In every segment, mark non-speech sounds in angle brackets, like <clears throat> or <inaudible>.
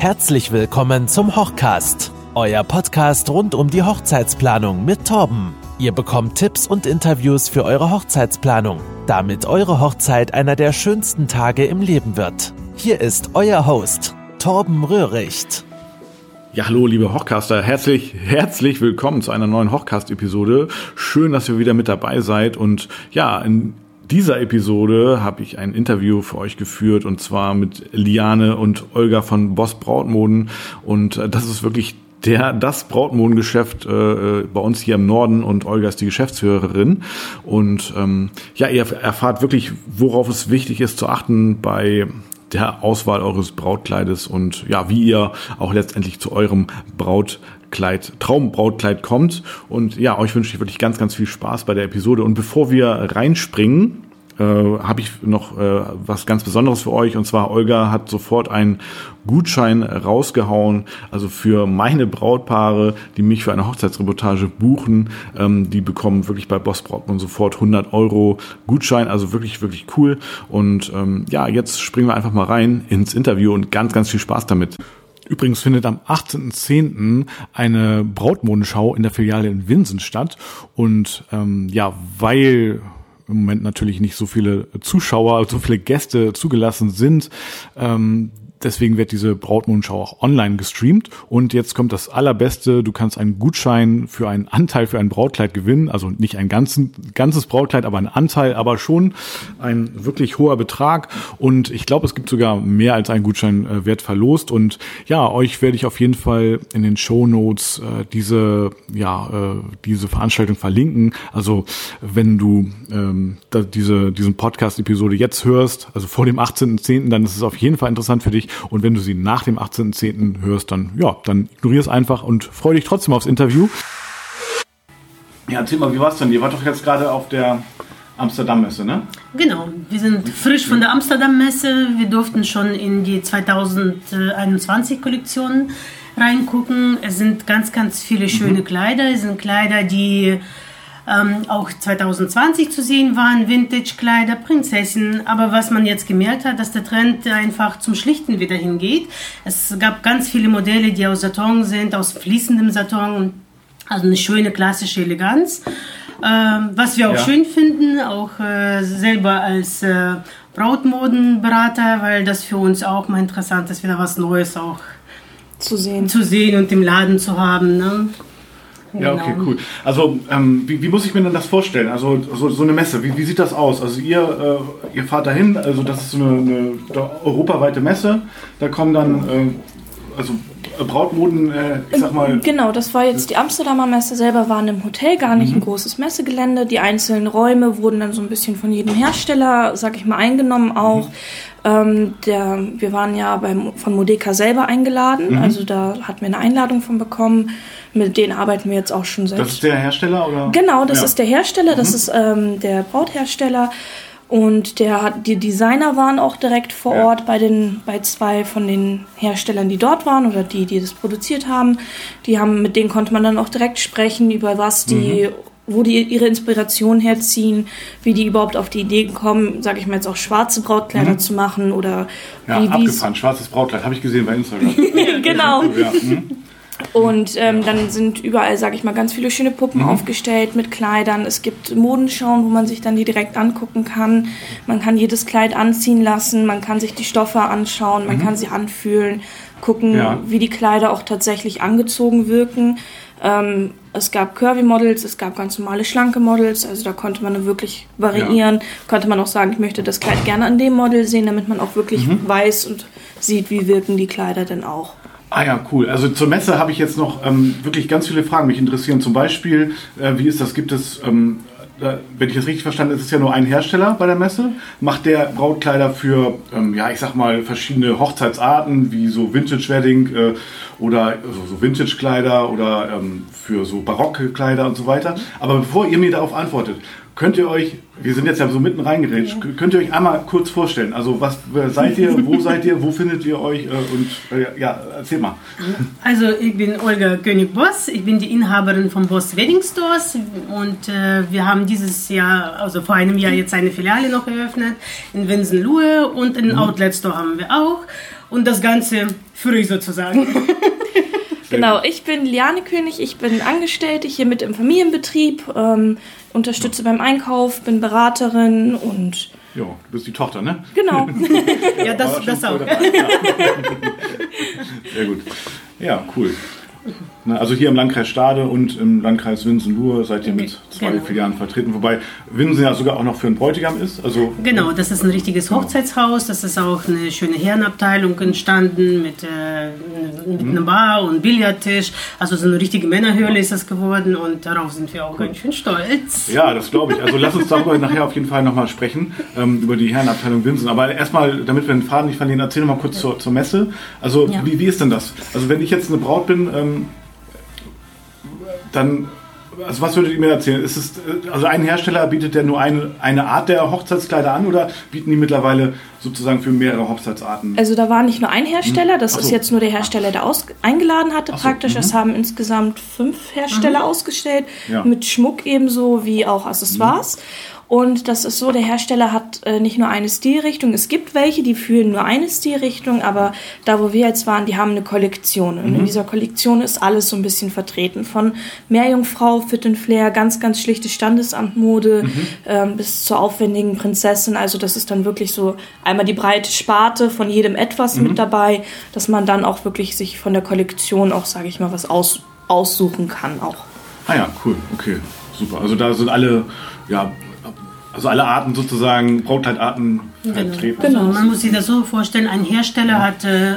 Herzlich willkommen zum Hochcast, euer Podcast rund um die Hochzeitsplanung mit Torben. Ihr bekommt Tipps und Interviews für eure Hochzeitsplanung, damit eure Hochzeit einer der schönsten Tage im Leben wird. Hier ist euer Host, Torben Röhricht. Ja, hallo, liebe Hochcaster. Herzlich, herzlich willkommen zu einer neuen Hochcast-Episode. Schön, dass ihr wieder mit dabei seid. Und ja, in dieser Episode habe ich ein Interview für euch geführt und zwar mit Liane und Olga von Boss Brautmoden. Und äh, das ist wirklich der, das Brautmodengeschäft äh, bei uns hier im Norden und Olga ist die Geschäftsführerin. Und ähm, ja, ihr erfahrt wirklich, worauf es wichtig ist zu achten bei der Auswahl eures Brautkleides und ja, wie ihr auch letztendlich zu eurem Brautkleid, Traumbrautkleid kommt. Und ja, euch wünsche ich wirklich ganz, ganz viel Spaß bei der Episode. Und bevor wir reinspringen, äh, habe ich noch äh, was ganz Besonderes für euch. Und zwar Olga hat sofort einen Gutschein rausgehauen. Also für meine Brautpaare, die mich für eine Hochzeitsreportage buchen, ähm, die bekommen wirklich bei Boss Brautmann sofort 100 Euro Gutschein. Also wirklich, wirklich cool. Und ähm, ja, jetzt springen wir einfach mal rein ins Interview und ganz, ganz viel Spaß damit. Übrigens findet am 18.10. eine Brautmodenschau in der Filiale in Winsen statt. Und ähm, ja, weil im Moment natürlich nicht so viele Zuschauer, so viele Gäste zugelassen sind, ähm, Deswegen wird diese Brautmodenschau auch online gestreamt. Und jetzt kommt das Allerbeste. Du kannst einen Gutschein für einen Anteil für ein Brautkleid gewinnen. Also nicht ein ganzen, ganzes Brautkleid, aber ein Anteil, aber schon ein wirklich hoher Betrag. Und ich glaube, es gibt sogar mehr als einen Gutschein äh, wird verlost. Und ja, euch werde ich auf jeden Fall in den Show Notes äh, diese, ja, äh, diese Veranstaltung verlinken. Also wenn du ähm, da diese, diesen Podcast-Episode jetzt hörst, also vor dem 18.10., dann ist es auf jeden Fall interessant für dich. Und wenn du sie nach dem 18.10. hörst, dann, ja, dann ignorier es einfach und freu dich trotzdem aufs Interview. Ja, erzähl mal, wie war es denn? Ihr wart doch jetzt gerade auf der Amsterdam-Messe, ne? Genau, wir sind frisch von der Amsterdam-Messe. Wir durften schon in die 2021-Kollektion reingucken. Es sind ganz, ganz viele schöne mhm. Kleider. Es sind Kleider, die ähm, auch 2020 zu sehen waren, Vintage-Kleider, Prinzessin. Aber was man jetzt gemerkt hat, dass der Trend einfach zum Schlichten wieder hingeht. Es gab ganz viele Modelle, die aus Satin sind, aus fließendem Satin. Also eine schöne klassische Eleganz. Ähm, was wir auch ja. schön finden, auch äh, selber als äh, Brautmodenberater, weil das für uns auch mal interessant ist, wieder was Neues auch zu sehen, zu sehen und im Laden zu haben. Ne? Ja, okay, genau. cool. Also, ähm, wie, wie, muss ich mir denn das vorstellen? Also, so, so eine Messe, wie, wie, sieht das aus? Also, ihr, äh, ihr fahrt dahin, also, das ist so eine, eine europaweite Messe. Da kommen dann, äh, also, Brautmoden, äh, ich sag mal. Genau, das war jetzt die Amsterdamer Messe selber, waren im Hotel, gar nicht mhm. ein großes Messegelände. Die einzelnen Räume wurden dann so ein bisschen von jedem Hersteller, sag ich mal, eingenommen auch. Mhm. Ähm, der, wir waren ja beim, von Modeka selber eingeladen, mhm. also da hatten wir eine Einladung von bekommen. Mit denen arbeiten wir jetzt auch schon seit. Das ist der Hersteller oder? Genau, das ja. ist der Hersteller, das mhm. ist ähm, der Brauthersteller. Und der hat, die Designer waren auch direkt vor ja. Ort bei den, bei zwei von den Herstellern, die dort waren oder die, die das produziert haben. Die haben, mit denen konnte man dann auch direkt sprechen, über was die, mhm. wo die ihre Inspiration herziehen, wie die überhaupt auf die Idee kommen, sage ich mal jetzt auch schwarze Brautkleider mhm. zu machen oder ja, wie, abgefahren, schwarzes Brautkleid, habe ich gesehen bei Instagram. <laughs> genau. Ja. Mhm. Und ähm, dann sind überall, sage ich mal, ganz viele schöne Puppen mhm. aufgestellt mit Kleidern. Es gibt Modenschauen, wo man sich dann die direkt angucken kann. Man kann jedes Kleid anziehen lassen, man kann sich die Stoffe anschauen, man mhm. kann sie anfühlen, gucken, ja. wie die Kleider auch tatsächlich angezogen wirken. Ähm, es gab Curvy-Models, es gab ganz normale schlanke Models, also da konnte man wirklich variieren. Ja. Konnte man auch sagen, ich möchte das Kleid gerne an dem Model sehen, damit man auch wirklich mhm. weiß und sieht, wie wirken die Kleider denn auch. Ah ja, cool. Also zur Messe habe ich jetzt noch ähm, wirklich ganz viele Fragen, mich interessieren. Zum Beispiel, äh, wie ist das? Gibt es, ähm, äh, wenn ich das richtig verstanden habe, ist es ja nur ein Hersteller bei der Messe. Macht der Brautkleider für, ähm, ja, ich sag mal, verschiedene Hochzeitsarten, wie so Vintage-Wedding äh, oder also so Vintage-Kleider oder ähm, für so barocke Kleider und so weiter. Aber bevor ihr mir darauf antwortet, Könnt ihr euch, wir sind jetzt ja so mitten reingerätscht, ja. könnt ihr euch einmal kurz vorstellen? Also was seid ihr, wo <laughs> seid ihr, wo findet ihr euch äh, und äh, ja, erzähl mal. Also ich bin Olga König-Boss, ich bin die Inhaberin von Boss Wedding Stores und äh, wir haben dieses Jahr, also vor einem Jahr jetzt eine Filiale noch eröffnet in Winsen-Luhe und einen mhm. Outlet Store haben wir auch. und das Ganze führe ich sozusagen. <laughs> Genau, ich bin Liane König, ich bin Angestellte hier mit im Familienbetrieb, ähm, unterstütze beim Einkauf, bin Beraterin und ja, du bist die Tochter, ne? Genau. <laughs> ja, das, das <laughs> auch. Sehr gut. Ja, cool. Also hier im Landkreis Stade und im Landkreis Winsen-Luhr seid ihr mit zwei genau. Filialen vertreten, wobei Winsen ja sogar auch noch für einen Bräutigam ist. Also genau, das ist ein richtiges genau. Hochzeitshaus, das ist auch eine schöne Herrenabteilung entstanden mit, äh, mit mhm. einer Bar und Billardtisch. Also so eine richtige Männerhöhle ist das geworden und darauf sind wir auch cool. ganz schön stolz. Ja, das glaube ich. Also lass uns darüber <laughs> nachher auf jeden Fall nochmal sprechen, ähm, über die Herrenabteilung Winsen. Aber erstmal, damit wir den Faden nicht verlieren, erzähl noch mal kurz zur, zur Messe. Also ja. wie, wie ist denn das? Also wenn ich jetzt eine Braut bin, ähm, dann, also was würdet ihr mir erzählen? Ist es, also ein Hersteller bietet der nur eine, eine Art der Hochzeitskleider an oder bieten die mittlerweile sozusagen für mehrere Hochzeitsarten? Also da war nicht nur ein Hersteller, das so. ist jetzt nur der Hersteller, der aus, eingeladen hatte so. praktisch. Mhm. Es haben insgesamt fünf Hersteller mhm. ausgestellt, ja. mit Schmuck ebenso wie auch Accessoires. Mhm. Und das ist so, der Hersteller hat äh, nicht nur eine Stilrichtung. Es gibt welche, die führen nur eine Stilrichtung, aber da, wo wir jetzt waren, die haben eine Kollektion. Und mhm. in dieser Kollektion ist alles so ein bisschen vertreten. Von Meerjungfrau, Fit and Flair, ganz, ganz schlichte Standesamtmode mhm. ähm, bis zur aufwendigen Prinzessin. Also das ist dann wirklich so einmal die breite Sparte von jedem etwas mhm. mit dabei, dass man dann auch wirklich sich von der Kollektion auch, sage ich mal, was aus, aussuchen kann auch. Ah ja, cool, okay, super. Also da sind alle ja, also alle Arten sozusagen, Brautkleidarten genau. vertreten. Genau, man muss sich das so vorstellen, ein Hersteller hat äh, äh,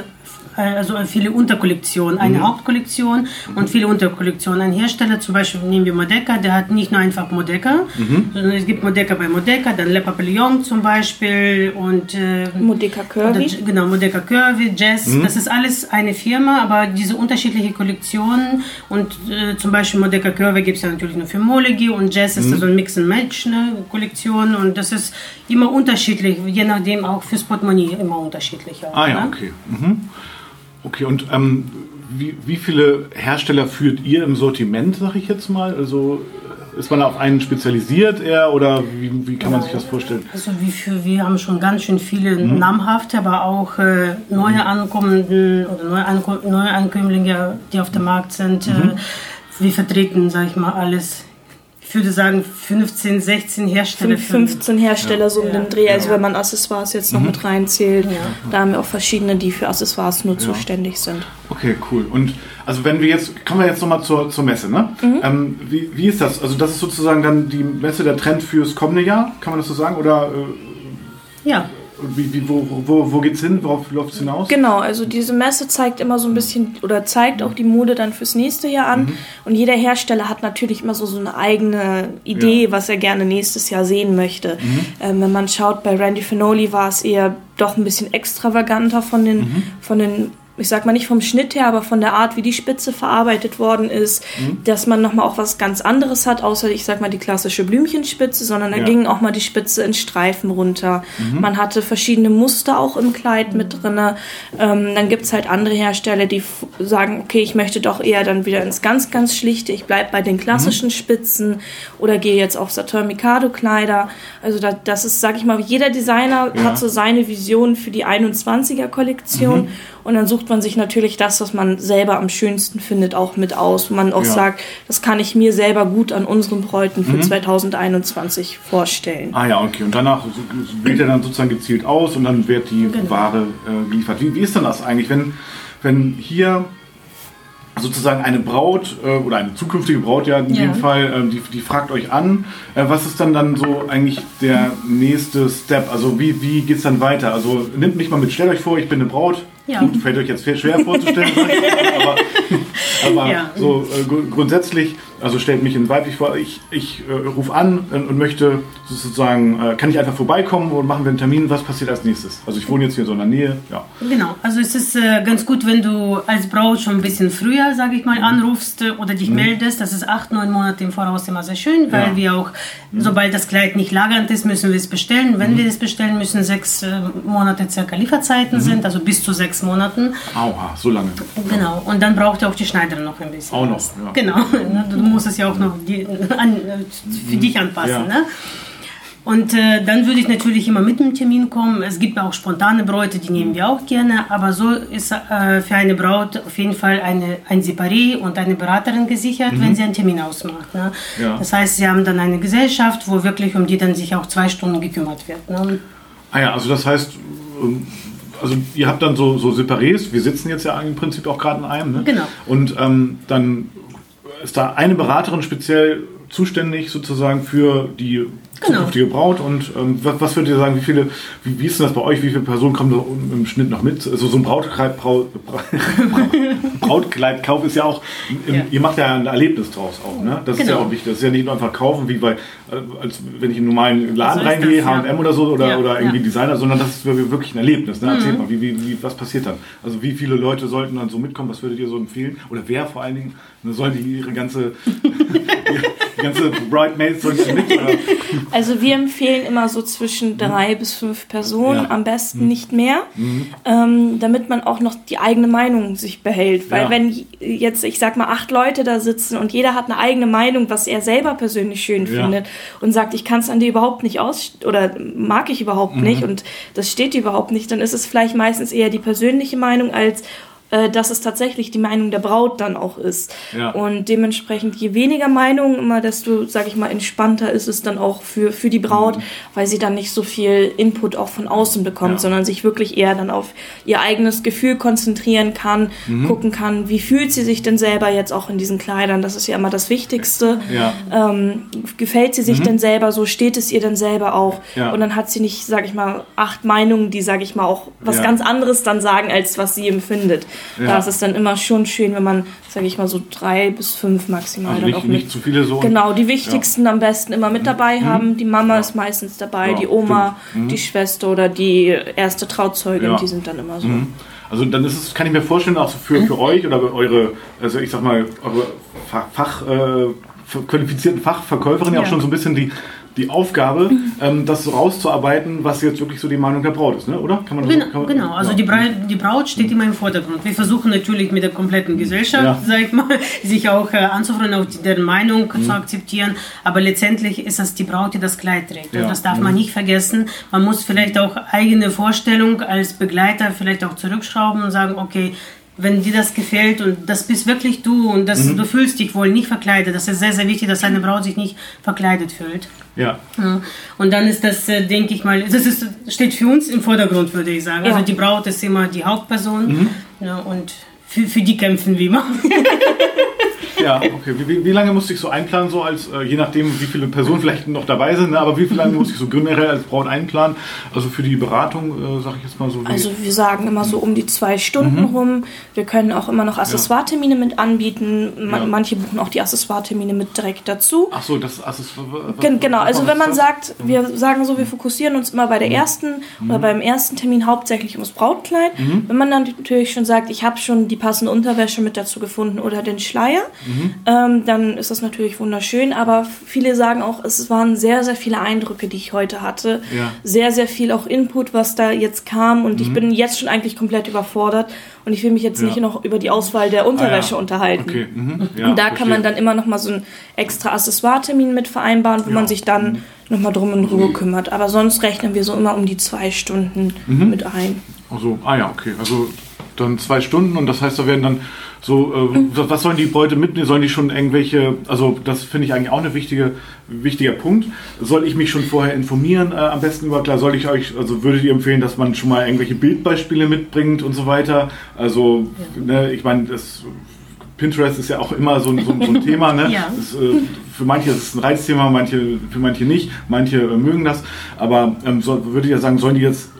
also viele Unterkollektionen, eine mhm. Hauptkollektion und viele Unterkollektionen. Ein Hersteller, zum Beispiel nehmen wir Modeka, der hat nicht nur einfach Modeka, mhm. sondern es gibt Modeka bei Modeka, dann Le Papillon zum Beispiel und äh, Modeka Curvy. Oder, genau, Modeka Curvy, Jazz, mhm. das ist alles eine Firma, aber diese unterschiedlichen Kollektionen und äh, zum Beispiel Modeka Curvy gibt es ja natürlich nur für Molegi und Jazz ist mhm. so ein Mix-and-Match ne, Kollektion und das ist immer unterschiedlich, je nachdem auch fürs Portemonnaie immer unterschiedlich. Auch, ah ja, ne? okay. Mhm. Okay, und ähm, wie, wie viele Hersteller führt ihr im Sortiment, sag ich jetzt mal? Also äh, ist man auf einen spezialisiert eher oder wie, wie kann man sich das vorstellen? Also wie für, wir haben schon ganz schön viele mhm. namhafte, aber auch äh, neue mhm. Ankommenden oder neue, Anko neue Ankömmlinge, die auf dem Markt sind. Äh, mhm. Äh, wir vertreten, sag ich mal, alles ich würde sagen 15, 16 Hersteller. 15 Hersteller ja. so um ja. den Dreh, also ja. wenn man Accessoires jetzt noch mhm. mit reinzählt. Da haben wir auch verschiedene, die für Accessoires nur zuständig sind. Okay, cool. Und also wenn wir jetzt, kommen wir jetzt nochmal zur, zur Messe, ne? Mhm. Ähm, wie, wie ist das? Also das ist sozusagen dann die Messe der Trend fürs kommende Jahr, kann man das so sagen? Oder äh, ja. Wie, wie, wo wo, wo geht es hin? Worauf läuft es hinaus? Genau, also diese Messe zeigt immer so ein bisschen oder zeigt auch die Mode dann fürs nächste Jahr an. Mhm. Und jeder Hersteller hat natürlich immer so, so eine eigene Idee, ja. was er gerne nächstes Jahr sehen möchte. Mhm. Ähm, wenn man schaut, bei Randy Finoli war es eher doch ein bisschen extravaganter von den, mhm. von den ich sag mal nicht vom Schnitt her, aber von der Art, wie die Spitze verarbeitet worden ist, mhm. dass man nochmal auch was ganz anderes hat, außer ich sag mal die klassische Blümchenspitze, sondern da ja. ging auch mal die Spitze in Streifen runter. Mhm. Man hatte verschiedene Muster auch im Kleid mit drinne. Ähm, dann gibt's halt andere Hersteller, die sagen, okay, ich möchte doch eher dann wieder ins ganz, ganz schlichte, ich bleib bei den klassischen mhm. Spitzen oder gehe jetzt auf Saturn Mikado Kleider. Also da, das ist, sag ich mal, jeder Designer ja. hat so seine Vision für die 21er Kollektion mhm. und dann sucht man sich natürlich das, was man selber am schönsten findet, auch mit aus. Man auch ja. sagt, das kann ich mir selber gut an unseren Bräuten für mhm. 2021 vorstellen. Ah ja, okay. Und danach wählt er dann sozusagen gezielt aus und dann wird die genau. Ware äh, geliefert. Wie, wie ist denn das eigentlich, wenn, wenn hier sozusagen eine Braut äh, oder eine zukünftige Braut ja in ja. dem Fall, äh, die, die fragt euch an, äh, was ist dann dann so eigentlich der nächste Step? Also wie, wie geht es dann weiter? Also nimmt mich mal mit, stellt euch vor, ich bin eine Braut, ja. Gut, fällt euch jetzt schwer vorzustellen, aber, <laughs> aber ja. so äh, grundsätzlich, also stellt mich in weiblich vor, ich, ich äh, rufe an und, und, möchte sozusagen, äh, kann ich einfach vorbeikommen und machen wir einen Termin, was passiert als nächstes? Also ich wohne jetzt hier so in der Nähe, ja. Genau, also es ist äh, ganz gut, wenn du als Braut schon ein bisschen früher, sage ich mal, mhm. anrufst äh, oder dich mhm. meldest, das ist acht, neun Monate im Voraus immer sehr schön, weil ja. wir auch, mhm. sobald das Kleid nicht lagernd ist, müssen wir es bestellen. Wenn mhm. wir es bestellen, müssen sechs äh, Monate circa Lieferzeiten mhm. sind, also bis zu sechs sechs Monaten. Aua, so lange. Genau. Und dann braucht ja auch die Schneiderin noch ein bisschen. Auch noch, ja. Genau. <laughs> Du musst es ja auch noch die, an, für dich anpassen. Ja. Ne? Und äh, dann würde ich natürlich immer mit dem Termin kommen. Es gibt auch spontane Bräute, die nehmen wir auch gerne. Aber so ist äh, für eine Braut auf jeden Fall eine, ein Separé und eine Beraterin gesichert, mhm. wenn sie einen Termin ausmacht. Ne? Ja. Das heißt, sie haben dann eine Gesellschaft, wo wirklich um die dann sich auch zwei Stunden gekümmert wird. Ne? Ah ja, also das heißt, ähm, also ihr habt dann so, so Separés, wir sitzen jetzt ja im Prinzip auch gerade in einem. Ne? Genau. Und ähm, dann ist da eine Beraterin speziell zuständig sozusagen für die genau. zukünftige Braut und ähm, was, was würdet ihr sagen, wie viele, wie, wie, ist denn das bei euch, wie viele Personen kommen da im Schnitt noch mit? Also so ein Brautkleid, Braut, <laughs> Brautkleidkauf ist ja auch, im, ja. ihr macht ja ein Erlebnis draus auch, ne? Das genau. ist ja genau. auch wichtig, das ist ja nicht nur einfach kaufen, wie bei, äh, als wenn ich in einen normalen Laden so reingehe, H&M ja. oder so oder, ja. oder irgendwie Designer, sondern das ist wirklich ein Erlebnis, ne? Erzählt mhm. mal, wie, wie, wie, was passiert dann? Also wie viele Leute sollten dann so mitkommen, was würdet ihr so empfehlen? Oder wer vor allen Dingen? Sollen die ihre ganze, <laughs> die ganze Bridemaids sollen die mit? Oder? Also wir empfehlen immer so zwischen drei mhm. bis fünf Personen, ja. am besten mhm. nicht mehr, mhm. ähm, damit man auch noch die eigene Meinung sich behält. Weil ja. wenn jetzt, ich sag mal, acht Leute da sitzen und jeder hat eine eigene Meinung, was er selber persönlich schön ja. findet und sagt, ich kann es an dir überhaupt nicht aus oder mag ich überhaupt nicht mhm. und das steht überhaupt nicht, dann ist es vielleicht meistens eher die persönliche Meinung als äh, dass es tatsächlich die Meinung der Braut dann auch ist. Ja. Und dementsprechend, je weniger Meinung, immer desto, sag ich mal, entspannter ist es dann auch für, für die Braut, mhm. weil sie dann nicht so viel Input auch von außen bekommt, ja. sondern sich wirklich eher dann auf ihr eigenes Gefühl konzentrieren kann, mhm. gucken kann, wie fühlt sie sich denn selber jetzt auch in diesen Kleidern. Das ist ja immer das Wichtigste. Ja. Ähm, gefällt sie sich mhm. denn selber so? Steht es ihr denn selber auch? Und dann hat sie nicht, sag ich mal, acht Meinungen, die, sag ich mal, auch was ganz anderes dann sagen, als was sie empfindet. Ja. Da ist es dann immer schon schön, wenn man, sage ich mal, so drei bis fünf maximal also dann nicht, auch mit. Nicht zu viele so. Genau, die wichtigsten ja. am besten immer mit dabei mhm. haben. Die Mama ja. ist meistens dabei, die Oma, mhm. die Schwester oder die erste Trauzeugin, die sind dann immer so. Mhm. Also dann ist es, kann ich mir vorstellen, auch so für, für euch oder eure, also ich sag mal, eure Fach, Fach äh, qualifizierten Fachverkäuferin ja. auch schon so ein bisschen die die Aufgabe, mhm. ähm, das so rauszuarbeiten, was jetzt wirklich so die Meinung der Braut ist, ne? oder? Kann man genau, kann genau. also ja. die, Braut, die Braut steht immer im Vordergrund. Wir versuchen natürlich mit der kompletten Gesellschaft, ja. sag ich mal, <laughs> sich auch äh, anzufreuen, auch deren Meinung mhm. zu akzeptieren, aber letztendlich ist es die Braut, die das Kleid trägt. Ja. Und das darf mhm. man nicht vergessen. Man muss vielleicht auch eigene Vorstellung als Begleiter vielleicht auch zurückschrauben und sagen, okay, wenn dir das gefällt und das bist wirklich du und das, mhm. du fühlst dich wohl nicht verkleidet. Das ist sehr, sehr wichtig, dass eine Braut sich nicht verkleidet fühlt. Ja. ja. Und dann ist das, äh, denke ich mal, das ist, steht für uns im Vordergrund, würde ich sagen. Ja. Also die Braut ist immer die Hauptperson mhm. ja, und für, für die kämpfen wir immer. <laughs> Ja, okay. Wie, wie, lange musste ich so einplanen, so als, äh, je nachdem, wie viele Personen vielleicht noch dabei sind, ne, aber wie lange muss ich so generell als Braut einplanen? Also für die Beratung, äh, sage ich jetzt mal so. also wir sagen immer so um die zwei Stunden mhm. rum. Wir können auch immer noch Accessoire-Termine mit anbieten. Man, ja. Manche buchen auch die Accessoire-Termine mit direkt dazu. Ach so, das Accessoire. Genau, also wenn man sagt, wir sagen so, wir fokussieren uns immer bei der mhm. ersten mhm. oder beim ersten Termin hauptsächlich ums Brautkleid. Mhm. Wenn man dann natürlich schon sagt, ich habe schon die passende Unterwäsche mit dazu gefunden oder den Schleier, mhm. Ähm, dann ist das natürlich wunderschön. Aber viele sagen auch, es waren sehr, sehr viele Eindrücke, die ich heute hatte. Ja. Sehr, sehr viel auch Input, was da jetzt kam. Und mhm. ich bin jetzt schon eigentlich komplett überfordert. Und ich will mich jetzt ja. nicht noch über die Auswahl der Unterwäsche ah, ja. unterhalten. Okay. Mhm. Und da verstehe. kann man dann immer noch mal so einen extra Accessoire-Termin mit vereinbaren, wo man sich dann mhm. noch mal drum und drüber kümmert. Aber sonst rechnen wir so immer um die zwei Stunden mhm. mit ein. Also, ah ja, okay. Also dann zwei Stunden und das heißt, da werden dann so, äh, mhm. was sollen die Beute mitnehmen? Sollen die schon irgendwelche, also das finde ich eigentlich auch ein wichtige, wichtiger Punkt. Soll ich mich schon vorher informieren, äh, am besten über, klar, soll ich euch, also würdet ihr empfehlen, dass man schon mal irgendwelche Bildbeispiele mitbringt und so weiter? Also, ja. ne, ich meine, das Pinterest ist ja auch immer so, so, so ein <laughs> Thema. Ne? ja. das, äh, für manche ist es ein Reizthema, manche, für manche nicht, manche äh, mögen das. Aber ähm, so, würde ich ja sagen, sollen die jetzt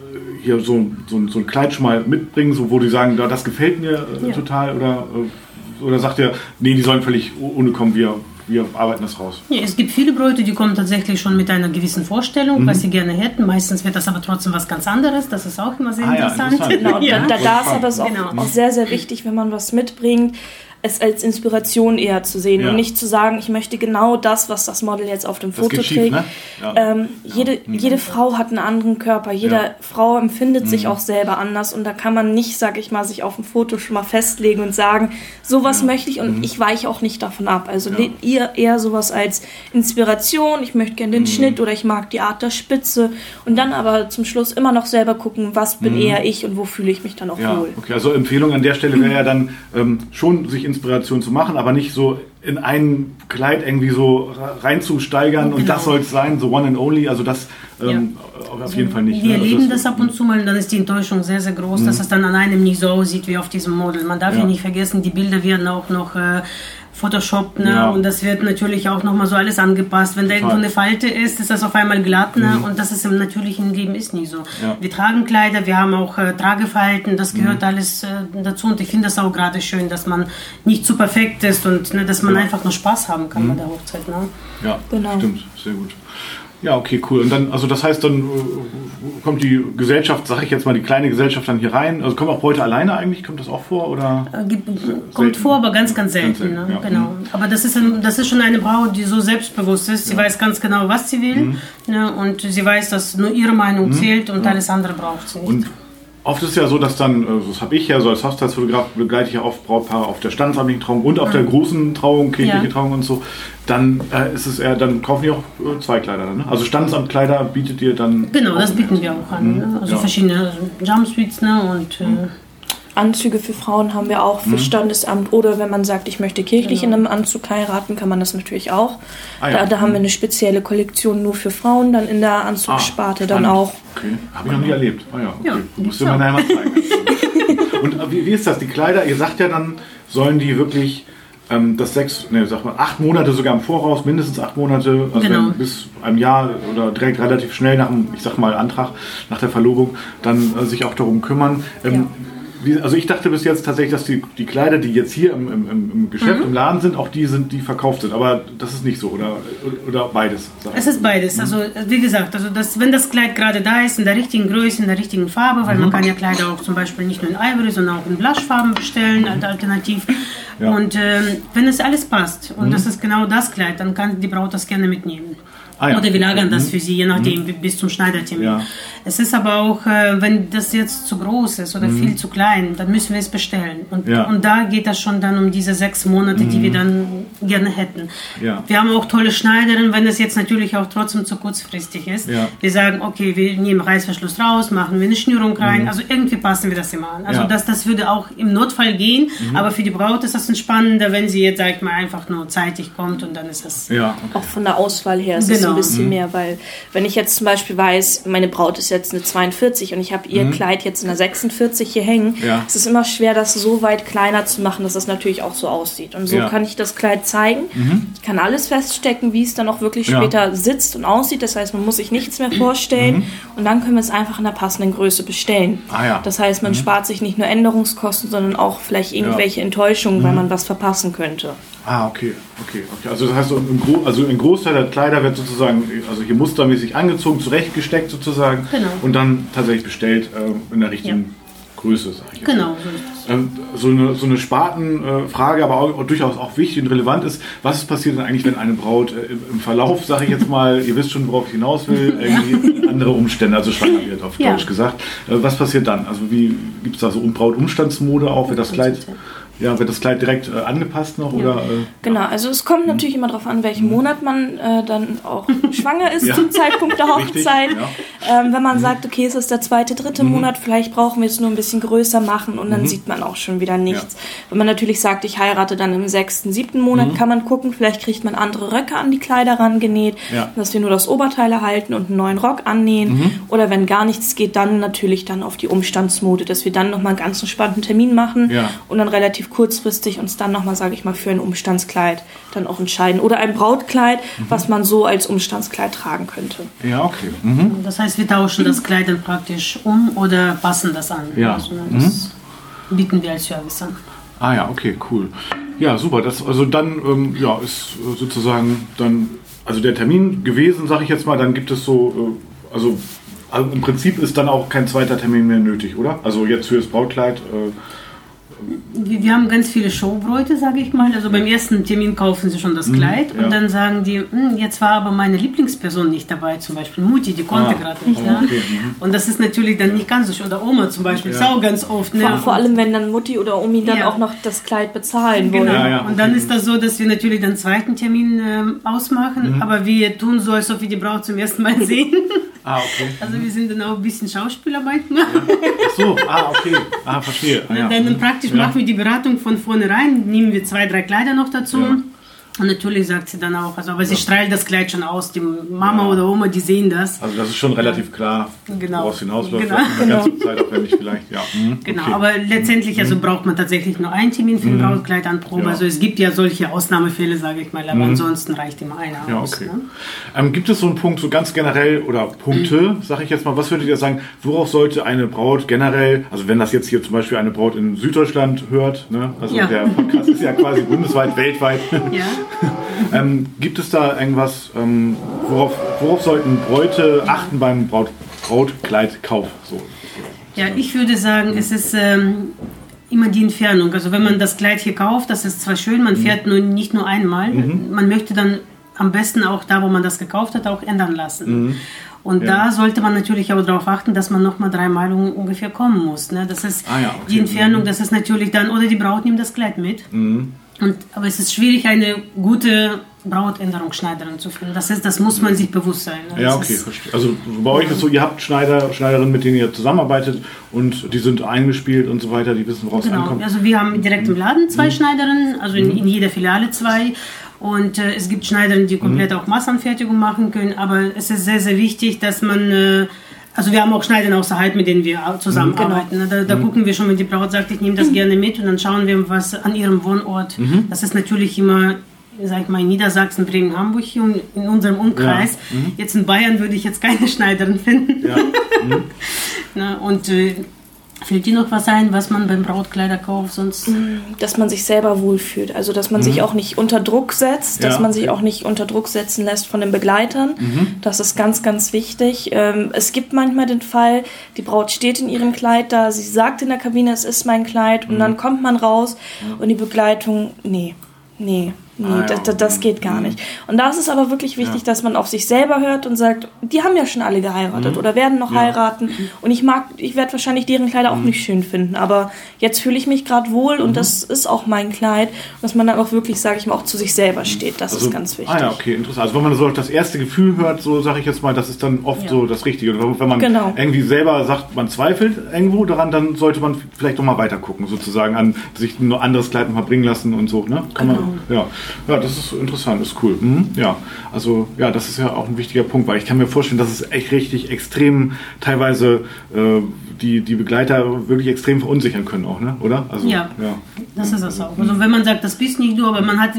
hier so, so, so ein Kleid schon mal mitbringen, so, wo die sagen, da, das gefällt mir äh, ja. total oder, äh, oder sagt ihr, nee, die sollen völlig ohne kommen, wir, wir arbeiten das raus? Ja, es gibt viele Bräute, die kommen tatsächlich schon mit einer gewissen Vorstellung, mhm. was sie gerne hätten. Meistens wird das aber trotzdem was ganz anderes. Das ist auch immer sehr ah, interessant. Ja, interessant. Genau, <laughs> da, da, da ist aber es auch, genau. auch sehr, sehr wichtig, wenn man was mitbringt es als Inspiration eher zu sehen Ja. und nicht zu sagen, ich möchte genau das, was das Model jetzt auf dem Das Foto geht schief, trägt. ne? Ja. Ähm, jede, jede Frau hat einen anderen Körper, jede Ja. Mhm. Frau empfindet sich auch selber anders und da kann man nicht, sag ich mal, sich auf dem Foto schon mal festlegen und sagen, sowas möchte ich und ich weiche auch nicht davon ab. Also Mhm. Ja. ihr eher sowas als Inspiration, ich möchte gerne den Mhm. Schnitt oder ich mag die Art der Spitze und dann aber zum Schluss immer noch selber gucken, was bin eher ich und wo fühle ich mich dann auch Mhm. Ja, wohl. okay. Also Empfehlung an der Stelle wäre ja dann ähm, schon, sich Inspiration zu machen, aber nicht so in ein Kleid irgendwie so reinzusteigern und Genau. das soll es sein, so one and only. Also das ähm, auf jeden Fall nicht. Wir ne? Also erleben das ab und zu mal, und dann ist die Enttäuschung sehr, sehr groß, dass es dann an einem nicht so aussieht wie auf diesem Model. Man darf Mhm. Ja. ja, nicht vergessen, die Bilder werden auch noch äh, Photoshop, ne? Ja. und das wird natürlich auch nochmal so alles angepasst. Wenn da irgendwo eine Falte ist, ist das auf einmal glatt, ne? und das ist im natürlichen Leben ist nie so. Mhm. Ja. Wir tragen Kleider, wir haben auch äh, Tragefalten, das gehört Mhm. alles äh, dazu und ich finde das auch gerade schön, dass man nicht zu perfekt ist und ne, dass man Ja. Mhm. einfach nur Spaß haben kann bei der Hochzeit. Ne? Ja, Genau. stimmt, sehr gut. Ja, okay, cool. Und dann, also das heißt, dann äh, kommt die Gesellschaft, sage ich jetzt mal, die kleine Gesellschaft dann hier rein. Also kommen auch Bräute alleine eigentlich? Kommt das auch vor? Oder? Äh, gibt- Kommt vor, aber ganz, ganz selten. Ganz selten, ne? ja. Mhm. Genau. Aber das ist, ein, das ist schon eine Braut, die so selbstbewusst ist. Sie weiß ganz genau, was sie will. Mhm. Ne? Und sie weiß, dass nur ihre Meinung zählt und alles andere braucht sie nicht. Und oft ist ja so, dass dann, äh, das habe ich ja so als Hochzeitsfotograf, begleite ich ja oft Brautpaare auf der standesamtlichen Trauung und auf der großen Trauung, kirchliche Ja. Trauung und so. Dann äh, ist es eher, dann kaufen die auch äh, zwei Kleider dann, ne? Also Standesamtkleider bietet ihr dann. Genau, das bieten wir auch an. Ne? Also Ja. verschiedene Jumpsuits ne? und Mhm. Anzüge für Frauen haben wir auch für Standesamt oder wenn man sagt, ich möchte kirchlich in einem Anzug heiraten, kann man das natürlich auch. Ah, ja. da, da haben wir eine spezielle Kollektion nur für Frauen, dann in der Anzugssparte dann spannend. auch. Okay, habe ich noch nie erlebt. Ah ja, okay. Ja, Musst du ja. mir nachher mal zeigen. <laughs> Und äh, wie, wie ist das? Die Kleider, ihr sagt ja dann, sollen die wirklich ähm, das sechs, ne, sag mal, acht Monate sogar im Voraus, mindestens acht Monate, also Genau. wenn bis einem Jahr oder direkt relativ schnell nach dem, ich sag mal, Antrag, nach der Verlobung, dann äh, sich auch darum kümmern. Ähm, wie, also ich dachte bis jetzt tatsächlich, dass die, die Kleider, die jetzt hier im, im, im- Geschäft, Mhm. im Laden sind, auch die sind, die verkauft sind. Aber das ist nicht so, oder, oder beides. Es ist beides. Also wie gesagt, also das, wenn das Kleid gerade da ist, in der richtigen Größe, in der richtigen Farbe, weil man kann ja Kleider auch zum Beispiel nicht nur in Ivory, sondern auch in Blushfarben bestellen, als alternativ. Ja. Und ähm, wenn es alles passt und das ist genau das Kleid, dann kann die Braut das gerne mitnehmen. Ah ja. Oder wir lagern das für sie, je nachdem, bis zum Schneidertermin. Ja. Es ist aber auch, äh, wenn das jetzt zu groß ist oder viel zu klein, dann müssen wir es bestellen. Und, Ja. und da geht das schon dann um diese sechs Monate, die wir dann gerne hätten. Ja. Wir haben auch tolle Schneiderinnen, wenn das jetzt natürlich auch trotzdem zu kurzfristig ist. Ja. Wir sagen, okay, wir nehmen Reißverschluss raus, machen wir eine Schnürung rein. Also irgendwie passen wir das immer an. Also Mhm. Ja. Mhm. das, das würde auch im Notfall gehen, aber für die Braut ist das entspannender, wenn sie jetzt, sag ich mal, einfach nur zeitig kommt und dann ist das... Ja, okay. Auch von der Auswahl her ist es Genau. Ein bisschen mehr, weil wenn ich jetzt zum Beispiel weiß, meine Braut ist jetzt eine 42 und ich habe ihr Kleid jetzt in der 46 hier hängen, Ja. es ist immer schwer, das so weit kleiner zu machen, dass das natürlich auch so aussieht. Und so Ja. kann ich das Kleid zeigen. Ich kann alles feststecken, wie es dann auch wirklich Ja. später sitzt und aussieht. Das heißt, man muss sich nichts mehr <clears throat> vorstellen und dann können wir es einfach in der passenden Größe bestellen. Ah ja. Das heißt, man spart sich nicht nur Änderungskosten, sondern auch vielleicht irgendwelche Enttäuschungen, weil man was verpassen könnte. Ah, okay, okay, okay. Also das heißt, im Gro also ein Großteil der Kleider wird sozusagen, also hier mustermäßig angezogen, zurechtgesteckt sozusagen. Genau. Und dann tatsächlich bestellt ähm, in der richtigen Größe, sag ich jetzt. Genau. Ähm, so eine, so eine Spartenfrage, aber auch, durchaus auch wichtig und relevant ist, was passiert denn eigentlich, wenn eine Braut äh, im, Verlauf, sage ich jetzt mal, ihr wisst schon, worauf ich hinaus will, <laughs> irgendwie andere Umstände, also schwanger wird, auf Ja. Deutsch gesagt. Äh, was passiert dann? Also wie gibt es da so Um- Braut-Umstandsmode auch? Wird das Kleid, ja, wird das Kleid direkt äh, angepasst noch? Oder, äh, Genau, also es kommt natürlich immer darauf an, welchen Monat man äh, dann auch <laughs> schwanger ist Mhm. Ja. zum Zeitpunkt der Richtig, Hochzeit. ja. Mhm. Ähm, wenn man sagt, okay, es ist der zweite, dritte Monat, vielleicht brauchen wir es nur ein bisschen größer machen und dann Mhm. sieht man auch schon wieder nichts. Wenn man natürlich sagt, ich heirate dann im sechsten, siebten Monat, Mhm. kann man gucken, vielleicht kriegt man andere Röcke an die Kleider rangenäht, Ja. dass wir nur das Oberteil erhalten und einen neuen Rock annähen. Mhm. Oder wenn gar nichts geht, dann natürlich dann auf die Umstandsmode, dass wir dann nochmal einen ganz entspannten Termin machen Ja. und dann relativ kurzfristig uns dann nochmal, sage ich mal, für ein Umstandskleid dann auch entscheiden. Oder ein Brautkleid, Mhm. was man so als Umstandskleid tragen könnte. ja, okay. Mhm. Das heißt, wir tauschen das Kleid dann praktisch um oder passen das an. Ja. Also, ne, das bieten wir als Service an. Ah ja, okay, cool. Ja, super. Das, also dann ähm, ja, ist sozusagen dann, also der Termin gewesen, sage ich jetzt mal, dann gibt es so, äh, also, also im Prinzip ist dann auch kein zweiter Termin mehr nötig, oder? Also jetzt für das Brautkleid. Äh, wir, wir haben ganz viele Showbräute, sage ich mal. Also beim ersten Termin kaufen sie schon das Kleid ja. und dann sagen die, "Hm, jetzt war aber meine Lieblingsperson nicht dabei, zum Beispiel Mutti, die konnte Ah, gerade nicht. oh, Ne? okay, mhm. Und das ist natürlich dann nicht ganz so schön. Oder Oma zum Beispiel, ist auch ganz oft. Ne? Vor, vor allem, wenn dann Mutti oder Omi dann Ja. auch noch das Kleid bezahlen wollen. Genau. Ja, ja, Und dann okay. ist das so, dass wir natürlich den zweiten Termin ähm, ausmachen, aber wir tun so, als ob wir die Braut zum ersten Mal <laughs> sehen. Ah, okay. Also wir sind dann auch ein bisschen Schauspieler manchmal. Ach so, ah, okay. Ah, verstehe. Ah, ja. Dann praktisch Ja. machen wir die Beratung von vornherein, nehmen wir zwei, drei Kleider noch dazu. Ja. Und natürlich sagt sie dann auch, also, aber sie strahlt das Kleid schon aus. Die Mama oder Oma, die sehen das. Also das ist schon relativ klar, Genau. woraus hinausläuft. Genau. Eine ganze Zeit aufwendig vielleicht, ja. Mhm, Genau, okay. aber letztendlich also braucht man tatsächlich nur einen Termin für die Brautkleidanprobe. Ja. Also es gibt ja solche Ausnahmefälle, sage ich mal, aber ansonsten reicht immer einer Ja, aus. okay. Ne? Ähm, gibt es so einen Punkt, so ganz generell, oder Punkte, sage ich jetzt mal, was würdet ihr sagen, worauf sollte eine Braut generell, also wenn das jetzt hier zum Beispiel eine Braut in Süddeutschland hört, ne, also Ja. der Podcast ist ja quasi bundesweit, weltweit, <laughs> Ja. Ähm, gibt es da irgendwas, ähm, worauf, worauf sollten Bräute achten beim Braut, Brautkleidkauf? So. Ja, ich würde sagen, es ist ähm, immer die Entfernung. Also wenn man das Kleid hier kauft, das ist zwar schön, man fährt nur, nicht nur einmal. Man möchte dann am besten auch da, wo man das gekauft hat, auch ändern lassen. Und Ja. da sollte man natürlich auch darauf achten, dass man nochmal dreimal un- ungefähr kommen muss. Ne? Das ist Ah ja, okay. die Entfernung, das ist natürlich dann, oder die Braut nimmt das Kleid mit. Mhm. Und, aber es ist schwierig, eine gute Brautänderungsschneiderin zu finden. Das, ist, das muss man sich bewusst sein. ne? Ja, Das okay, verstehe. Also bei euch ist so, ihr habt Schneider, Schneiderinnen, mit denen ihr zusammenarbeitet und die sind eingespielt und so weiter, die wissen, woraus es Genau, ankommt. also wir haben direkt im Laden Mhm. zwei Schneiderinnen, also in, in jeder Filiale zwei. Und äh, es gibt Schneiderinnen, die komplett Mhm. auch Massenfertigung machen können, aber es ist sehr, sehr wichtig, dass man, äh, also wir haben auch Schneiderinnen außerhalb, mit denen wir zusammenarbeiten. Mhm. Da, da gucken wir schon, wenn die Braut sagt, ich nehme das gerne mit und dann schauen wir, was an ihrem Wohnort. Mhm. Das ist natürlich immer, sag ich mal, in Niedersachsen, Bremen, Hamburg hier und in unserem Umkreis. Jetzt in Bayern würde ich jetzt keine <laughs> Schneiderin finden. Mhm. <laughs> Ja. Ne? Und äh, fällt dir noch was ein, was man beim Brautkleiderkauf sonst... dass man sich selber wohlfühlt. Also, dass man sich auch nicht unter Druck setzt, dass Ja, man sich auch nicht unter Druck setzen lässt von den Begleitern. Das ist ganz, ganz wichtig. Ähm, es gibt manchmal den Fall, die Braut steht in ihrem Kleid da, sie sagt in der Kabine, es ist mein Kleid, und dann kommt man raus und die Begleitung, nee, nee. Nee, Ah, ja. das, das, geht gar nicht. Und da ist es aber wirklich wichtig, dass man auf sich selber hört und sagt, die haben ja schon alle geheiratet oder werden noch Ja. heiraten. Und ich mag, ich werde wahrscheinlich deren Kleider auch nicht schön finden. Aber jetzt fühle ich mich gerade wohl und das ist auch mein Kleid. Dass man dann auch wirklich, sage ich mal, auch zu sich selber steht. Das ist ganz wichtig. Ah ja, okay, interessant. Also wenn man so das erste Gefühl hört, so sage ich jetzt mal, das ist dann oft Ja. so das Richtige. Und wenn man Genau. irgendwie selber sagt, man zweifelt irgendwo daran, dann sollte man vielleicht noch mal weiter gucken, sozusagen an sich ein anderes Kleid noch mal bringen lassen und so. Ne? Kann Genau. man, ja. Ja, das ist interessant, ist cool. Mhm. Ja, also ja, das ist ja auch ein wichtiger Punkt, weil ich kann mir vorstellen, dass es echt richtig extrem teilweise äh, die, die Begleiter wirklich extrem verunsichern können auch, ne? oder? Also, Ja. ja. Das ist es auch. Also wenn man sagt, das bist nicht du, aber man hat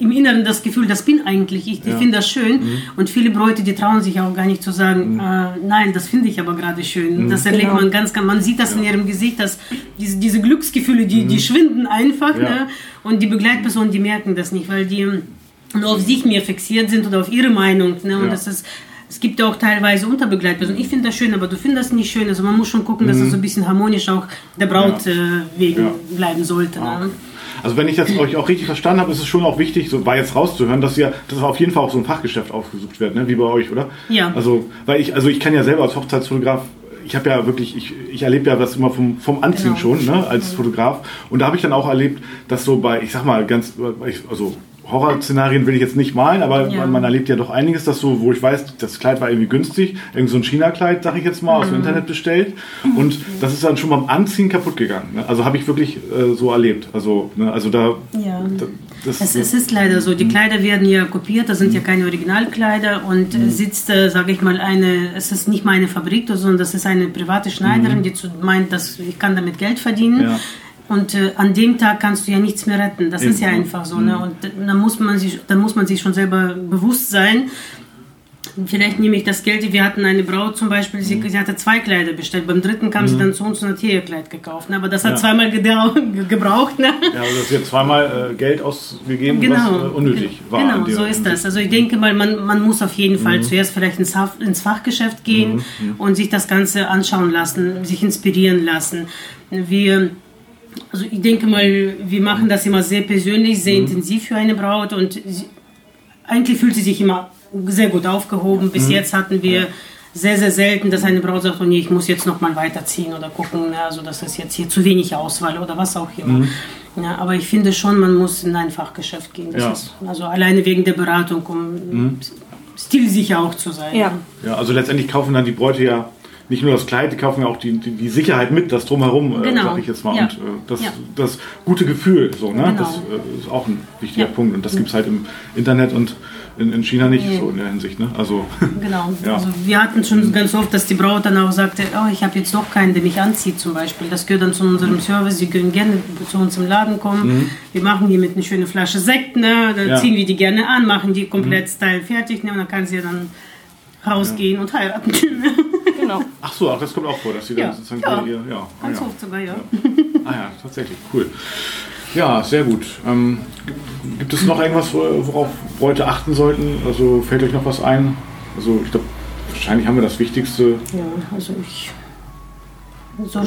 im Inneren das Gefühl, das bin eigentlich ich, ich Ja. finde das schön. Und viele Bräute, die trauen sich auch gar nicht zu sagen, äh, nein, das finde ich aber gerade schön. Das erlebt Genau. man ganz, ganz, man sieht das in ihrem Gesicht, dass diese, diese Glücksgefühle, die, die schwinden einfach. Ja. Ne? Und die Begleitpersonen, die merken das nicht, weil die nur auf sich mehr fixiert sind oder auf ihre Meinung. Ne? Und Ja. das ist es gibt ja auch teilweise Unterbegleitpersonen. Ich finde das schön, aber du findest das nicht schön. Also man muss schon gucken, dass es so ein bisschen harmonisch auch der Braut Ja. äh, wegen Ja. bleiben sollte. Ah, Ne? Also wenn ich das euch auch richtig verstanden habe, ist es schon auch wichtig, so war jetzt rauszuhören, dass ihr, dass auf jeden Fall auch so ein Fachgeschäft aufgesucht wird, ne? wie bei euch, oder? Ja. Also, weil ich, also ich kann ja selber als Hochzeitsfotograf, ich habe ja wirklich, ich, ich erlebe ja das immer vom, vom Anziehen Genau. schon, ne? als Fotograf. Und da habe ich dann auch erlebt, dass so bei, ich sag mal, ganz, also Horrorszenarien will ich jetzt nicht malen, aber Ja. man, erlebt ja doch einiges, dass so, wo ich weiß, das Kleid war irgendwie günstig, irgend so ein China-Kleid, sag ich jetzt mal, aus Mhm. dem Internet bestellt und das ist dann schon beim Anziehen kaputt gegangen. Ne? Also habe ich wirklich äh, so erlebt. Also, ne? also da, Ja. da das, Es, es ist leider so, die Mhm. Kleider werden ja kopiert, das sind ja keine Originalkleider und Mhm. sitzt, äh, sage ich mal, eine, es ist nicht meine Fabrik, sondern das ist eine private Schneiderin, die zu, meint, dass ich kann damit Geld verdienen. Mhm. Ja. Und äh, an dem Tag kannst du ja nichts mehr retten. Das Eben, ist ja einfach so. Ne? Und äh, dann muss man sich, dann muss man sich schon selber bewusst sein. Vielleicht nehme ich das Geld. Wir hatten eine Braut zum Beispiel, sie, Mhm. sie hatte zwei Kleider bestellt. Beim dritten kam sie dann zu uns und hat hier ihr Kleid gekauft. Ne? Aber das hat Ja. zweimal <laughs> gebraucht. Ne? ja, also das wird zweimal äh, Geld ausgegeben, was äh, unnötig war. Genau, so ist das. Also ich denke mal, man, man muss auf jeden Mhm. Fall zuerst vielleicht ins, Haf- ins Fachgeschäft gehen und sich das Ganze anschauen lassen, sich inspirieren lassen. Wir Also ich denke mal, wir machen das immer sehr persönlich, sehr mhm. intensiv für eine Braut und sie, eigentlich fühlt sie sich immer sehr gut aufgehoben. Bis mhm. jetzt hatten wir sehr, sehr selten, dass eine Braut sagt, oh nee, ich muss jetzt noch mal weiterziehen oder gucken, ne, also das ist jetzt hier zu wenig Auswahl oder was auch immer. Mhm. Ja, aber ich finde schon, man muss in ein Fachgeschäft gehen. Ja. Ist, also alleine wegen der Beratung, um mhm. stilsicher auch zu sein. Ja. ja, also letztendlich kaufen dann die Bräute ja nicht nur das Kleid, die kaufen ja auch die, die, die Sicherheit mit, das drumherum, äh, genau. äh, sag ich jetzt mal. Ja. Und äh, das, ja. das gute Gefühl, so, ne? Genau. Das äh, ist auch ein wichtiger ja. Punkt. Und das gibt es halt im Internet und in, in China nicht nee. so in der Hinsicht. Ne? Also, <laughs> genau. Also wir hatten schon ganz oft, dass die Braut dann auch sagte, oh, ich habe jetzt noch keinen, der mich anzieht zum Beispiel. Das gehört dann zu unserem Service. Sie können gerne zu uns im Laden kommen. Mhm. Wir machen die mit einer schönen Flasche Sekt. Ne? Dann ziehen wir die gerne an, machen die komplett mhm. Style fertig. Ne? Und dann kann sie dann rausgehen ja. und heiraten. <laughs> genau. Ach so, auch das kommt auch vor, dass sie dann sozusagen ja. Ihr, ja. Ganz ah, oft sogar, ja. Ah ja, tatsächlich, cool. Ja, sehr gut. Ähm, gibt es noch irgendwas, worauf Leute achten sollten? Also fällt euch noch was ein? Also ich glaube, wahrscheinlich haben wir das Wichtigste. Ja, also ich. So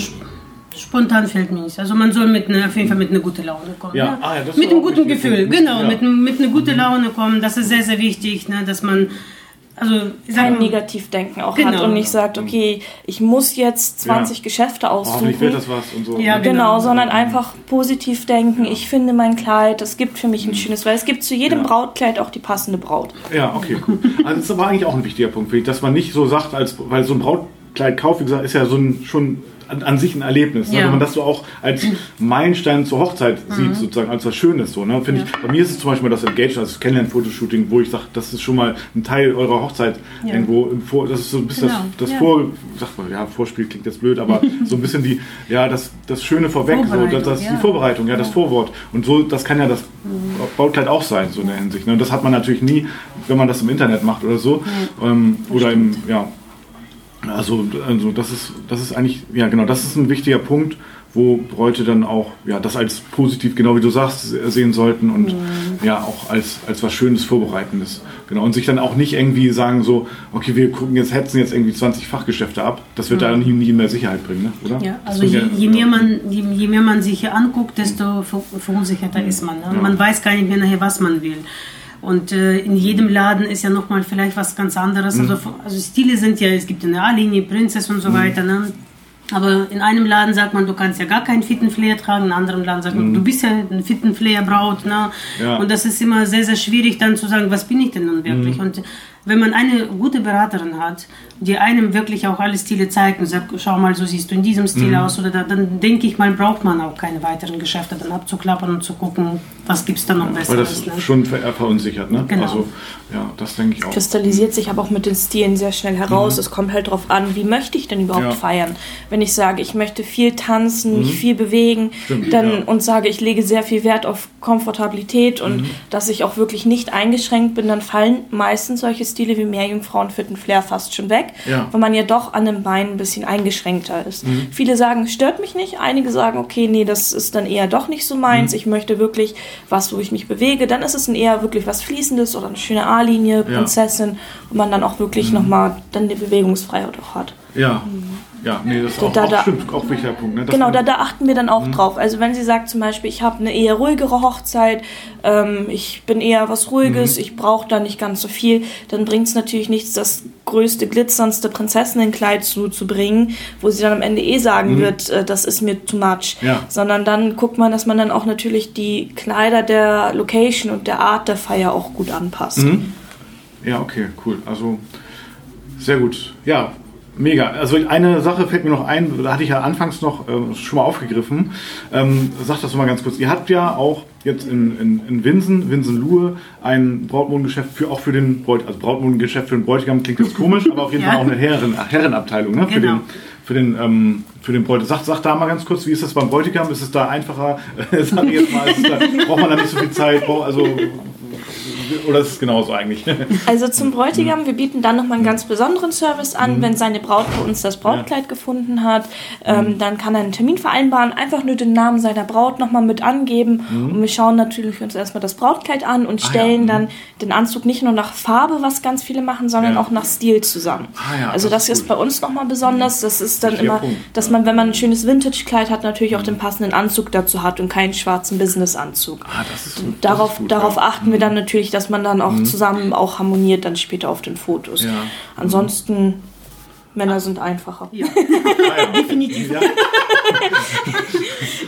spontan fällt mir nicht. Also man soll mit einer, auf jeden Fall mit einer guten Laune kommen. Ja. Ne? Ah, ja mit einem guten Gefühl, genau, ja. mit, mit einer guten Laune kommen. Das ist sehr, sehr wichtig, ne, dass man also kein Negativdenken auch genau. hat und nicht sagt, okay, ich muss jetzt 20 ja. Geschäfte aussuchen. wird das was und so. Ja, genau, genau sondern einfach positiv denken, ich finde mein Kleid, das gibt für mich ein schönes, weil es gibt zu jedem ja. Brautkleid auch die passende Braut. Ja, okay, cool. Also das ist aber eigentlich auch ein wichtiger Punkt, dass man nicht so sagt, als weil so ein Brautkleid kauft, wie gesagt, ist ja so ein schon an, an sich ein Erlebnis. Ne? Ja. Wenn man das so auch als Meilenstein zur Hochzeit mhm. sieht, sozusagen als was Schönes. So, ne? Finde ja. ich, bei mir ist es zum Beispiel das Engage, also das Kennenlernen-Fotoshooting, wo ich sage, das ist schon mal ein Teil eurer Hochzeit ja. irgendwo im Vor, das ist so ein bisschen genau. das, das Vor, sagt man, ja, Vorspiel klingt jetzt blöd, aber <laughs> so ein bisschen die, ja, das, das Schöne vorweg, so, das, das die Vorbereitung, ja, das Vorwort. Und so, das kann ja das mhm. Brautkleid auch sein, so in der Hinsicht. Ne? Und das hat man natürlich nie, wenn man das im Internet macht oder so. Ähm, oder im, ja, also, also das ist, das ist eigentlich, ja genau, das ist ein wichtiger Punkt, wo Bräute dann auch ja, das als positiv, genau wie du sagst, sehen sollten und mhm. ja auch als, als was Schönes, Vorbereitendes. Genau. Und sich dann auch nicht irgendwie sagen so, okay, wir gucken jetzt, hetzen jetzt irgendwie 20 Fachgeschäfte ab. Das wird mhm. da nie, nie mehr Sicherheit bringen, ne? oder? Ja, also je, je, mehr man, je, je, mehr man sich hier anguckt, desto verunsicherter ist man. Ne? Ja. Man weiß gar nicht mehr nachher, was man will. Und äh, in jedem Laden ist ja nochmal vielleicht was ganz anderes. Mhm. Also, also Stile sind ja, es gibt eine A-Linie, Prinzess und so mhm. weiter. Ne? Aber in einem Laden sagt man, du kannst ja gar keinen fitten Flair tragen, in einem anderen Laden sagt man, mhm. du bist ja ein fitten Flair Braut. Ne? Ja. Und das ist immer sehr, sehr schwierig dann zu sagen, was bin ich denn nun wirklich? Mhm. Und wenn man eine gute Beraterin hat, die einem wirklich auch alle Stile zeigt und sagt, schau mal, so siehst du in diesem Stil mhm. aus, oder da, dann denke ich mal, braucht man auch keine weiteren Geschäfte dann abzuklappern und zu gucken, was gibt es da noch ja, besser. Weil das ne? schon verunsichert, ne? Genau. Also, ja, das denke ich auch. Kristallisiert sich aber auch mit den Stilen sehr schnell heraus. Mhm. Es kommt halt darauf an, wie möchte ich denn überhaupt ja. feiern. Wenn ich sage, ich möchte viel tanzen, mhm. mich viel bewegen, Stimmt, dann ja. und sage, ich lege sehr viel Wert auf Komfortabilität und mhm. dass ich auch wirklich nicht eingeschränkt bin, dann fallen meistens solche Stile wie Meerjungfrauen für den Flair fast schon weg, ja. weil man ja doch an den Beinen ein bisschen eingeschränkter ist. Mhm. Viele sagen, stört mich nicht. Einige sagen, okay, nee, das ist dann eher doch nicht so meins. Mhm. Ich möchte wirklich was, wo ich mich bewege. Dann ist es ein eher wirklich was Fließendes oder eine schöne A-Linie, Prinzessin, ja. wo man dann auch wirklich mhm. nochmal dann die Bewegungsfreiheit auch hat. Ja. Mhm. Ja, nee, das ist auch, da, auch, stimmt, auch wichtiger Punkt. Ne? Genau, da, da achten wir dann auch mhm. drauf. Also wenn sie sagt zum Beispiel, ich habe eine eher ruhigere Hochzeit, ähm, ich bin eher was Ruhiges, mhm. ich brauche da nicht ganz so viel, dann bringt es natürlich nichts, das größte, glitzerndste Prinzessinnenkleid zu, zu bringen, wo sie dann am Ende eh sagen mhm. wird, äh, das ist mir too much. Ja. Sondern dann guckt man, dass man dann auch natürlich die Kleider der Location und der Art der Feier auch gut anpasst. Mhm. Ja, okay, cool. Also sehr gut. Ja, Mega. Also eine Sache fällt mir noch ein, da hatte ich ja anfangs noch äh, schon mal aufgegriffen. Ähm, sag das mal ganz kurz. Ihr habt ja auch jetzt in, in, in Winsen, Winsen-Luhe, ein Brautmodengeschäft für auch für den Bräutigam. Also Brautmodengeschäft für den Bräutigam klingt jetzt komisch, aber auf jeden ja. Fall auch eine Herren, Herrenabteilung ne? für genau. den für den, ähm, für den Bräutigam. Sag, sag da mal ganz kurz, wie ist das beim Bräutigam? Ist es da einfacher? <laughs> sag ich jetzt mal, da, braucht man da nicht so viel Zeit? Also oder ist es genauso eigentlich? <laughs> Also zum Bräutigam, wir bieten dann nochmal einen ganz besonderen Service an, mhm. wenn seine Braut bei uns das Brautkleid ja. gefunden hat. Ähm, mhm. Dann kann er einen Termin vereinbaren, einfach nur den Namen seiner Braut nochmal mit angeben. Mhm. Und wir schauen natürlich uns erstmal das Brautkleid an und stellen ah, ja. dann den Anzug nicht nur nach Farbe, was ganz viele machen, sondern ja. auch nach Stil zusammen. Ah, also das, das ist, ist bei uns nochmal besonders. Das ist dann immer, Punkt. dass man, wenn man ein schönes Vintage-Kleid hat, natürlich auch den passenden Anzug dazu hat und keinen schwarzen Business-Anzug. Ah, das ist, darauf, gut, darauf achten wir dann natürlich, dass man dann auch mhm. zusammen auch harmoniert dann später auf den Fotos. Ja. Ansonsten Männer sind einfacher. Ja, <laughs> definitiv. Ja.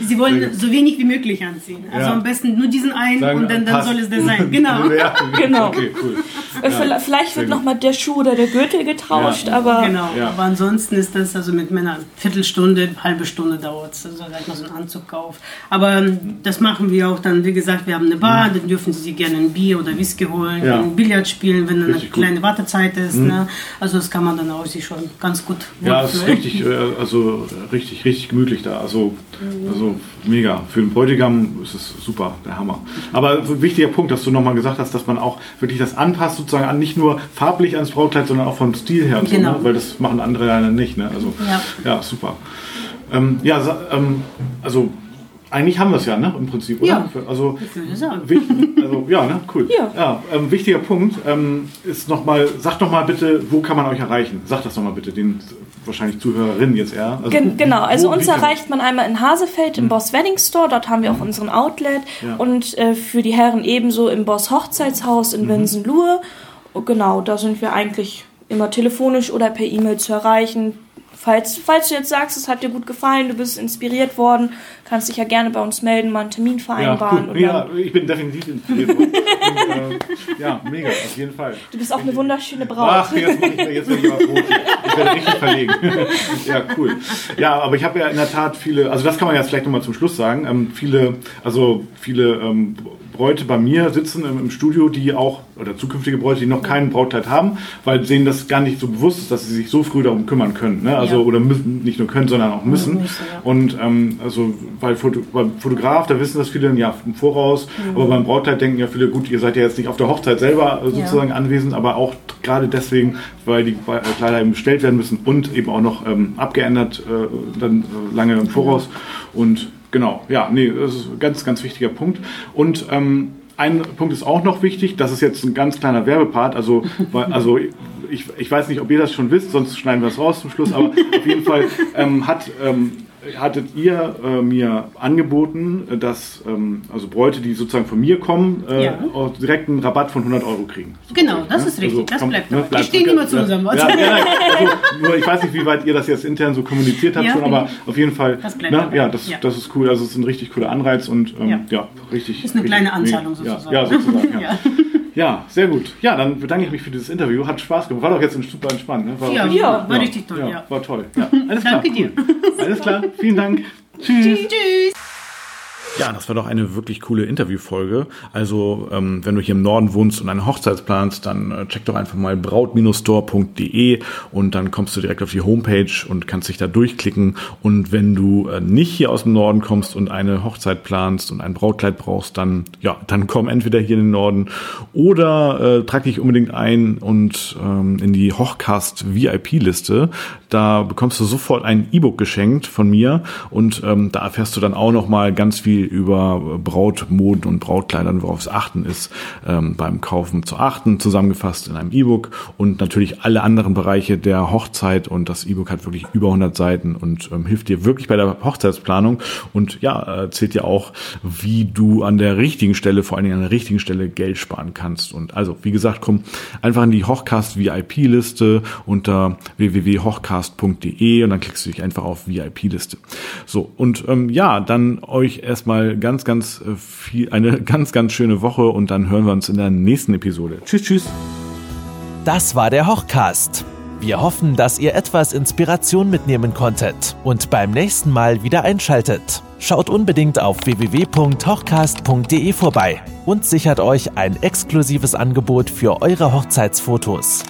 Sie wollen so wenig wie möglich anziehen. Also ja. am besten nur diesen einen Sagen, und dann, dann soll es der sein. Genau. <laughs> genau. Okay, cool. Ja. Vielleicht wird nochmal der Schuh oder der Gürtel getauscht, aber. Genau, aber ansonsten ist das also mit Männern Viertelstunde, halbe Stunde dauert es. Also sag mal so einen Anzugkauf. Aber ähm, das machen wir auch dann, wie gesagt, wir haben eine Bar, mhm. dann dürfen Sie sich gerne ein Bier oder Whisky holen, ein Billard spielen, wenn eine kleine Wartezeit ist. Mhm. Ne? Also das kann man dann auch sich schon ganz gut Ja, es ist richtig, äh, also richtig, richtig gemütlich da. Also, mhm. also mega. Für den Bräutigam ist es super, der Hammer. Aber ein wichtiger Punkt, dass du nochmal gesagt hast, dass man auch wirklich das anpasst, sozusagen an nicht nur farblich ans Brautkleid, sondern auch vom Stil her. Genau. So, ne? Weil das machen andere ja nicht. Ne? Also, ja. ja, super. Ähm, ja, ähm, also eigentlich haben wir es ja, ne? Im Prinzip, oder? Ja, also, ich würde sagen. Also, ja, ne? Cool. Ja. ja ähm, wichtiger Punkt ähm, ist nochmal, sagt doch mal bitte, wo kann man euch erreichen? Sagt das nochmal bitte, den wahrscheinlich Zuhörerinnen jetzt eher. Also, Gen genau, also uns erreicht man einmal in Hasefeld im mhm. Boss Wedding Store, dort haben wir auch mhm. unseren Outlet ja. und äh, für die Herren ebenso im Boss Hochzeitshaus in mhm. Winsenlohe. Genau, da sind wir eigentlich immer telefonisch oder per E-Mail zu erreichen. Falls, falls du jetzt sagst, es hat dir gut gefallen, du bist inspiriert worden, kannst dich ja gerne bei uns melden, mal einen Termin vereinbaren. Ja, ja ich bin definitiv inspiriert worden. Und, äh, ja, mega, auf jeden Fall. Du bist auch eine wunderschöne Braut. Ach, jetzt, ich, jetzt werde ich mal Brot. Ich werde richtig verlegen. <laughs> ja, cool. Ja, aber ich habe ja in der Tat viele, also das kann man jetzt vielleicht nochmal zum Schluss sagen, ähm, viele, also viele ähm, Bräute bei mir sitzen im, im, Studio, die auch, oder zukünftige Bräute, die noch kein Brautkleid haben, weil denen das gar nicht so bewusst ist, dass sie sich so früh darum kümmern können. Ne? Also, ja. oder müssen, nicht nur können, sondern auch müssen. Ja, Und ähm, also weil Foto, beim Fotograf, da wissen das viele Jahr im Voraus, mhm. aber beim Brautkleid denken ja viele, gut, ihr seid ja jetzt nicht auf der Hochzeit selber äh, sozusagen ja. anwesend, aber auch gerade deswegen, weil die äh, Kleider eben bestellt werden müssen und eben auch noch ähm, abgeändert äh, dann äh, lange im Voraus. Und Genau, ja, nee, das ist ein ganz, ganz wichtiger Punkt. Und ähm, ein Punkt ist auch noch wichtig, das ist jetzt ein ganz kleiner Werbepart, also, <laughs> also ich, ich weiß nicht, ob ihr das schon wisst, sonst schneiden wir es raus zum Schluss, aber auf jeden Fall ähm, hat ähm, hattet ihr äh, mir angeboten, äh, dass ähm, also Bräute, die sozusagen von mir kommen, äh, ja. direkt einen Rabatt von 100 Euro kriegen. Genau, das ja? ist richtig, also, das komm, bleibt. Ne, bleibt. Wir stehen immer zu unserem Wort. Ja, also, nur ich weiß nicht, wie weit ihr das jetzt intern so kommuniziert habt schon, aber auf jeden Fall, das bleibt ne, ja, das, das ist cool. Also es ist ein richtig cooler Anreiz und ähm, ja. richtig. Ist eine richtig, kleine Anzahlung sozusagen. Ja, sozusagen. <laughs> ja. Ja, sehr gut. Ja, dann bedanke ich mich für dieses Interview. Hat Spaß gemacht. War doch jetzt super entspannt. Ne? War ja, richtig, ja, war richtig toll. Ja, War toll. Ja, <laughs> alles klar. Danke dir. Alles klar. Vielen Dank. <laughs> Tschüss. Tschüss. Ja, das war doch eine wirklich coole Interviewfolge. Also, ähm, wenn du hier im Norden wohnst und eine Hochzeit planst, dann äh, check doch einfach mal braut-store.de und dann kommst du direkt auf die Homepage und kannst dich da durchklicken. Und wenn du äh, nicht hier aus dem Norden kommst und eine Hochzeit planst und ein Brautkleid brauchst, dann ja, dann komm entweder hier in den Norden oder äh, trag dich unbedingt ein und ähm, in die Hochcast VIP-Liste. Da bekommst du sofort ein E-Book geschenkt von mir und ähm, da erfährst du dann auch noch mal ganz viel über Brautmoden und Brautkleidern, worauf es achten ist, ähm, beim Kaufen zu achten, zusammengefasst in einem E-Book. Und natürlich alle anderen Bereiche der Hochzeit. Und das E-Book hat wirklich über 100 Seiten und ähm, hilft dir wirklich bei der Hochzeitsplanung. Und ja, erzählt dir auch, wie du an der richtigen Stelle, vor allen Dingen an der richtigen Stelle Geld sparen kannst. Und also, wie gesagt, komm einfach in die Hochcast VIP-Liste unter www.hochcast.de und dann klickst du dich einfach auf VIP-Liste. So, und ähm, ja, dann euch erstmal mal ganz, ganz äh, viel, eine <laughs> ganz, ganz schöne Woche und dann hören wir uns in der nächsten Episode. Tschüss, tschüss. Das war der Hochcast. Wir hoffen, dass ihr etwas Inspiration mitnehmen konntet und beim nächsten Mal wieder einschaltet. Schaut unbedingt auf www.hochcast.de vorbei und sichert euch ein exklusives Angebot für eure Hochzeitsfotos.